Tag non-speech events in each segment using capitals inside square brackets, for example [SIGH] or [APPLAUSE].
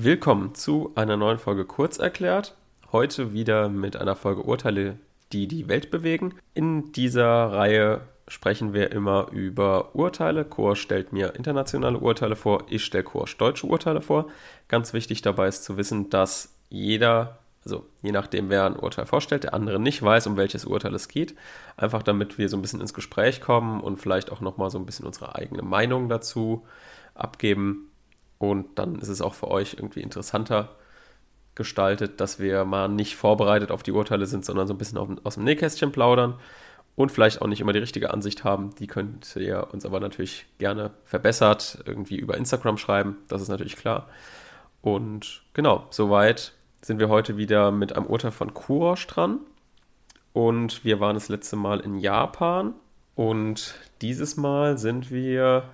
Willkommen zu einer neuen Folge Kurz erklärt. Heute wieder mit einer Folge Urteile, die die Welt bewegen. In dieser Reihe sprechen wir immer über Urteile. Kurs stellt mir internationale Urteile vor, ich stelle Kurs deutsche Urteile vor. Ganz wichtig dabei ist zu wissen, dass jeder, also je nachdem wer ein Urteil vorstellt, der andere nicht weiß, um welches Urteil es geht. Einfach damit wir so ein bisschen ins Gespräch kommen und vielleicht auch nochmal so ein bisschen unsere eigene Meinung dazu abgeben. Und dann ist es auch für euch irgendwie interessanter gestaltet, dass wir mal nicht vorbereitet auf die Urteile sind, sondern so ein bisschen aus dem Nähkästchen plaudern und vielleicht auch nicht immer die richtige Ansicht haben. Die könnt ihr uns aber natürlich gerne verbessert irgendwie über Instagram schreiben. Das ist natürlich klar. Und genau, soweit sind wir heute wieder mit einem Urteil von Kurosh dran. Und wir waren das letzte Mal in Japan. Und dieses Mal sind wir.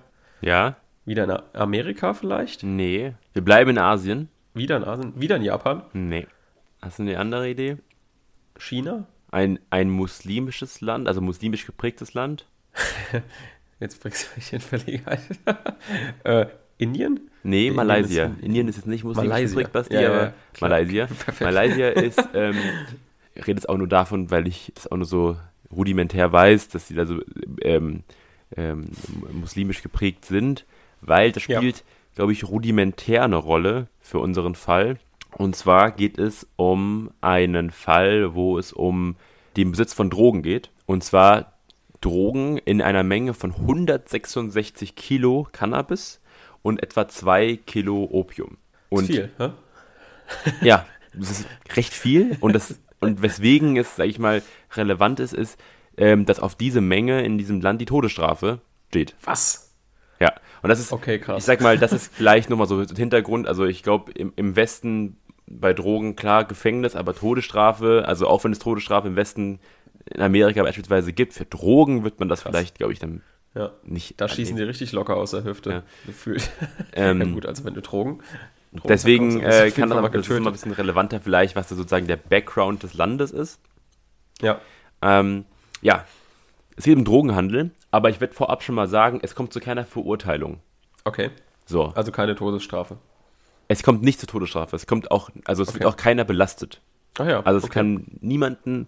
Ja. Wieder in Amerika vielleicht? Nee. Wir bleiben in Asien. Wieder in Asien? Wieder in Japan? Nee. Hast du eine andere Idee? China? Ein, ein muslimisches Land, also muslimisch geprägtes Land? [LAUGHS] Jetzt bringst du mich in Verlegenheit. [LAUGHS] äh, Indien? Nee, Indien Malaysia. Ist Indien ist jetzt nicht muslimisch Malaysia. geprägt, Basti, ja, aber ja, Malaysia. [LAUGHS] Malaysia ist, ähm, ich rede jetzt auch nur davon, weil ich das auch nur so rudimentär weiß, dass sie da so ähm, ähm, muslimisch geprägt sind weil das spielt, ja. glaube ich, rudimentär eine Rolle für unseren Fall. Und zwar geht es um einen Fall, wo es um den Besitz von Drogen geht. Und zwar Drogen in einer Menge von 166 Kilo Cannabis und etwa 2 Kilo Opium. Und viel, hä? [LAUGHS] ja, das ist recht viel. Und, das, und weswegen es, sage ich mal, relevant ist, ist, ähm, dass auf diese Menge in diesem Land die Todesstrafe steht. Was? Ja, und das ist, okay, krass. ich sag mal, das ist vielleicht nochmal so Hintergrund. Also ich glaube, im, im Westen bei Drogen klar Gefängnis, aber Todesstrafe, also auch wenn es Todesstrafe im Westen in Amerika beispielsweise gibt, für Drogen wird man das krass. vielleicht, glaube ich, dann ja. nicht. Da schießen die richtig locker aus der Hüfte, ja. gefühlt. [LAUGHS] Ähm, ja, gut, also wenn du Drogen. Drogen deswegen äh, kann das aber das ist immer ein bisschen relevanter, vielleicht, was da sozusagen der Background des Landes ist. Ja. Ähm, ja, es geht um Drogenhandel, aber ich werde vorab schon mal sagen, es kommt zu keiner Verurteilung. Okay. So. Also keine Todesstrafe. Es kommt nicht zur Todesstrafe. Es kommt auch, also es okay. wird auch keiner belastet. Ach ja. Also es okay. kann niemanden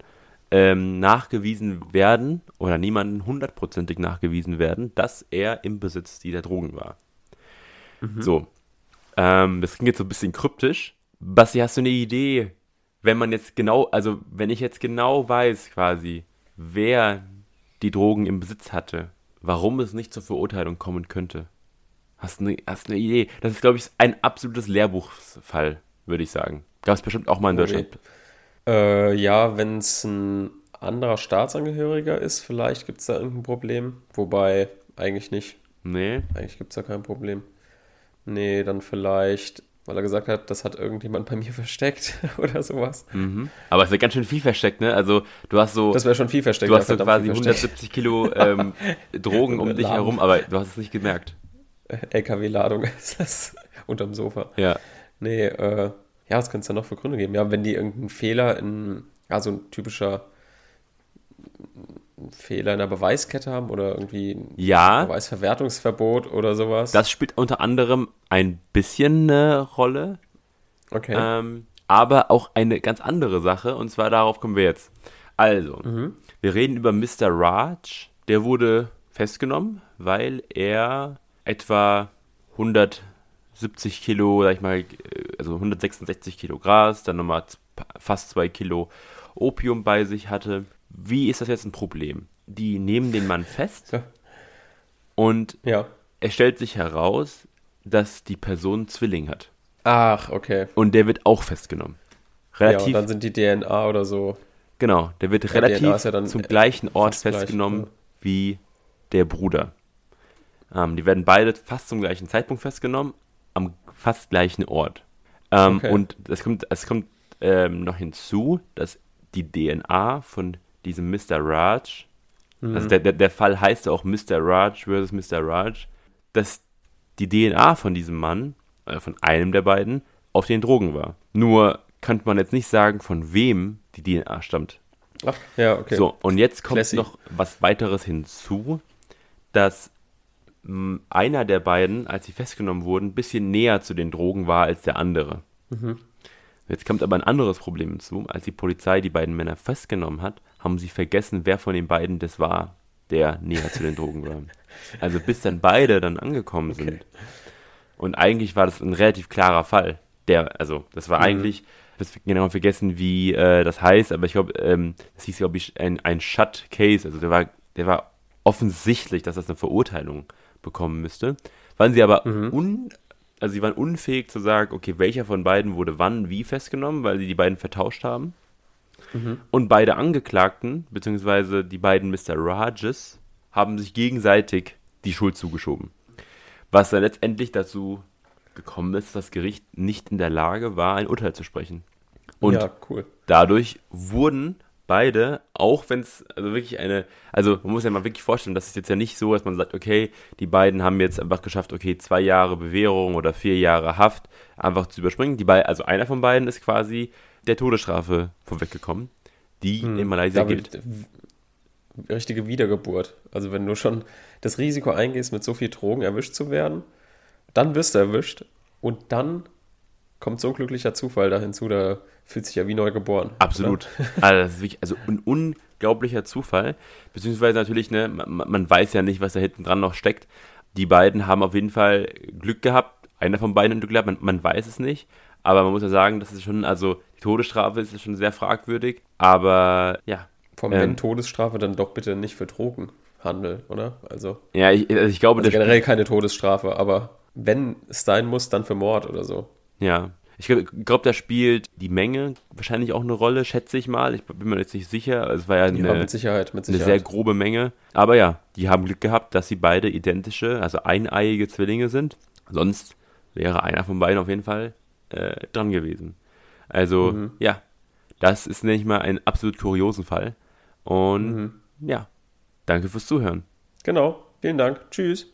ähm, nachgewiesen werden oder niemanden hundertprozentig nachgewiesen werden, dass er im Besitz dieser Drogen war. Mhm. So. Ähm, das klingt jetzt so ein bisschen kryptisch. Basti, hast du eine Idee, wenn man jetzt genau, also wenn ich jetzt genau weiß quasi, wer die Drogen im Besitz hatte, warum es nicht zur Verurteilung kommen könnte. Hast du eine, hast eine Idee? Das ist, glaube ich, ein absolutes Lehrbuchsfall, würde ich sagen. Gab es bestimmt auch mal in Deutschland. Äh, ja, wenn es ein anderer Staatsangehöriger ist, vielleicht gibt es da irgendein Problem. Wobei, eigentlich nicht. Nee. Eigentlich gibt es da kein Problem. Nee, dann vielleicht weil er gesagt hat, das hat irgendjemand bei mir [LAUGHS] versteckt [LAUGHS] oder sowas. Mhm. Aber es wird ganz schön viel versteckt, ne? Also du hast so. Das wäre schon viel versteckt. Du hast so quasi 170 Kilo ähm, [LAUGHS] Drogen um dich herum, aber du hast es nicht gemerkt. LKW-Ladung ist das unterm Sofa. Ja. Nee, äh, ja, was könnte es da noch für Gründe geben? Ja, wenn die irgendeinen Fehler in, also ein typischer Fehler in der Beweiskette haben oder irgendwie ein ja, Beweisverwertungsverbot oder sowas. Das spielt unter anderem ein bisschen eine Rolle. Okay. Ähm, aber auch eine ganz andere Sache und zwar darauf kommen wir jetzt. Also, mhm. wir reden über Mr. Raj. Der wurde festgenommen, weil er etwa 170 Kilo, sag ich mal, also 166 Kilo Gras, dann nochmal fast 2 Kilo Opium bei sich hatte wie ist das jetzt ein Problem? Die nehmen den Mann fest ja. und ja. es stellt sich heraus, dass die Person Zwilling hat. Ach, okay. Und der wird auch festgenommen. Relativ, ja, und dann sind die DNA oder so. Genau, der wird relativ ja zum gleichen Ort festgenommen gleich, wie der Bruder. Ähm, die werden beide fast zum gleichen Zeitpunkt festgenommen, am fast gleichen Ort. Ähm, okay. Und es kommt, es kommt ähm, noch hinzu, dass die DNA von diesem Mr. Raj, mhm. also der, der, der Fall heißt auch Mr. Raj versus Mr. Raj, dass die DNA von diesem Mann, äh, von einem der beiden, auf den Drogen war. Nur könnte man jetzt nicht sagen, von wem die DNA stammt. Ach, ja, okay. So, und jetzt kommt Classy. noch was weiteres hinzu, dass einer der beiden, als sie festgenommen wurden, ein bisschen näher zu den Drogen war als der andere. Mhm. Jetzt kommt aber ein anderes Problem hinzu. Als die Polizei die beiden Männer festgenommen hat, haben sie vergessen, wer von den beiden das war, der näher zu den Drogen war. Also bis dann beide dann angekommen okay. sind. Und eigentlich war das ein relativ klarer Fall. Der, also das war mhm. eigentlich, ich habe genau vergessen, wie äh, das heißt, aber ich glaube, ähm, das hieß, glaube ich, ein, ein Shut-Case. Also der war, der war offensichtlich, dass das eine Verurteilung bekommen müsste. Waren sie aber mhm. un, also sie waren unfähig zu sagen, okay, welcher von beiden wurde wann wie festgenommen, weil sie die beiden vertauscht haben. Mhm. Und beide Angeklagten, beziehungsweise die beiden Mr. Rajes, haben sich gegenseitig die Schuld zugeschoben. Was dann letztendlich dazu gekommen ist, dass das Gericht nicht in der Lage war, ein Urteil zu sprechen. Und ja, cool. dadurch wurden beide, auch wenn es also wirklich eine, also man muss ja mal wirklich vorstellen, das ist jetzt ja nicht so, dass man sagt, okay, die beiden haben jetzt einfach geschafft, okay, zwei Jahre Bewährung oder vier Jahre Haft einfach zu überspringen. Die beiden, also einer von beiden ist quasi der Todesstrafe vorweggekommen, die hm, in Malaysia gilt. Richtige Wiedergeburt. Also wenn du schon das Risiko eingehst, mit so viel Drogen erwischt zu werden, dann wirst du erwischt und dann kommt so ein glücklicher Zufall da hinzu, da fühlt sich ja wie neu geboren. Absolut. [LAUGHS] Also, das ist wirklich, also ein unglaublicher Zufall. Beziehungsweise natürlich, ne, man, man, weiß ja nicht, was da hinten dran noch steckt. Die beiden haben auf jeden Fall Glück gehabt. Einer von beiden hat Glück gehabt, man, man weiß es nicht. Aber man muss ja sagen, das ist schon, also die Todesstrafe ist schon sehr fragwürdig. Aber ja. Allem, ähm, wenn Todesstrafe dann doch bitte nicht für Drogenhandel, oder? Also. Ja, ich, also ich glaube. Also generell keine Todesstrafe, aber wenn es sein muss, dann für Mord oder so. Ja, ich glaube, glaub, da spielt die Menge wahrscheinlich auch eine Rolle, schätze ich mal. Ich bin mir jetzt nicht sicher. Also es war ja, eine, ja, mit Sicherheit, mit Sicherheit. eine sehr grobe Menge. Aber ja, die haben Glück gehabt, dass sie beide identische, also eineiige Zwillinge sind. Sonst wäre einer von beiden auf jeden Fall äh, dran gewesen. Also mhm. ja, das ist nämlich mal ein absolut kuriosen Fall. Und mhm. ja, danke fürs Zuhören. Genau, vielen Dank. Tschüss.